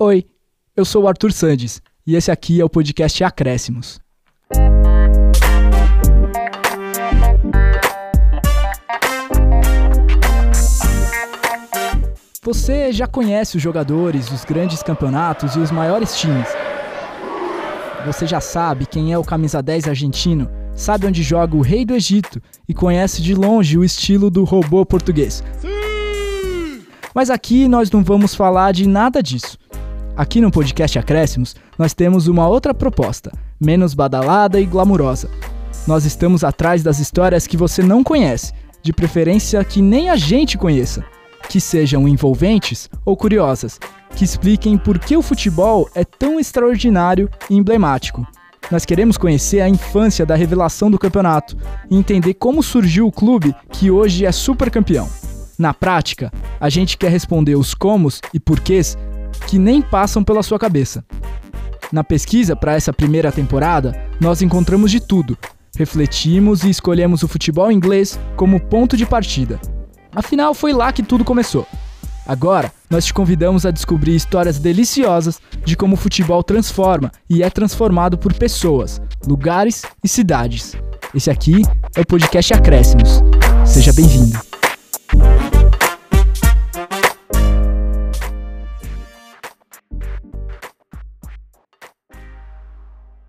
Oi, eu sou o Arthur Sandes e esse aqui é o podcast Acréscimos. Você já conhece os jogadores, os grandes campeonatos e os maiores times. Você já sabe quem é o camisa 10 argentino, sabe onde joga o rei do Egito e conhece de longe o estilo do robô português. Mas aqui nós não vamos falar de nada disso. Aqui no podcast Acréscimos, nós temos uma outra proposta, menos badalada e glamurosa. Nós estamos atrás das histórias que você não conhece, de preferência que nem a gente conheça, que sejam envolventes ou curiosas, que expliquem por que o futebol é tão extraordinário e emblemático. Nós queremos conhecer a infância da revelação do campeonato e entender como surgiu o clube que hoje é super campeão. Na prática, a gente quer responder os comos e porquês que nem passam pela sua cabeça. Na pesquisa para essa primeira temporada, nós encontramos de tudo. Refletimos e escolhemos o futebol inglês como ponto de partida. Afinal, foi lá que tudo começou. Agora, nós te convidamos a descobrir histórias deliciosas de como o futebol transforma e é transformado por pessoas, lugares e cidades. Esse aqui é o podcast Acréscimos. Seja bem-vindo.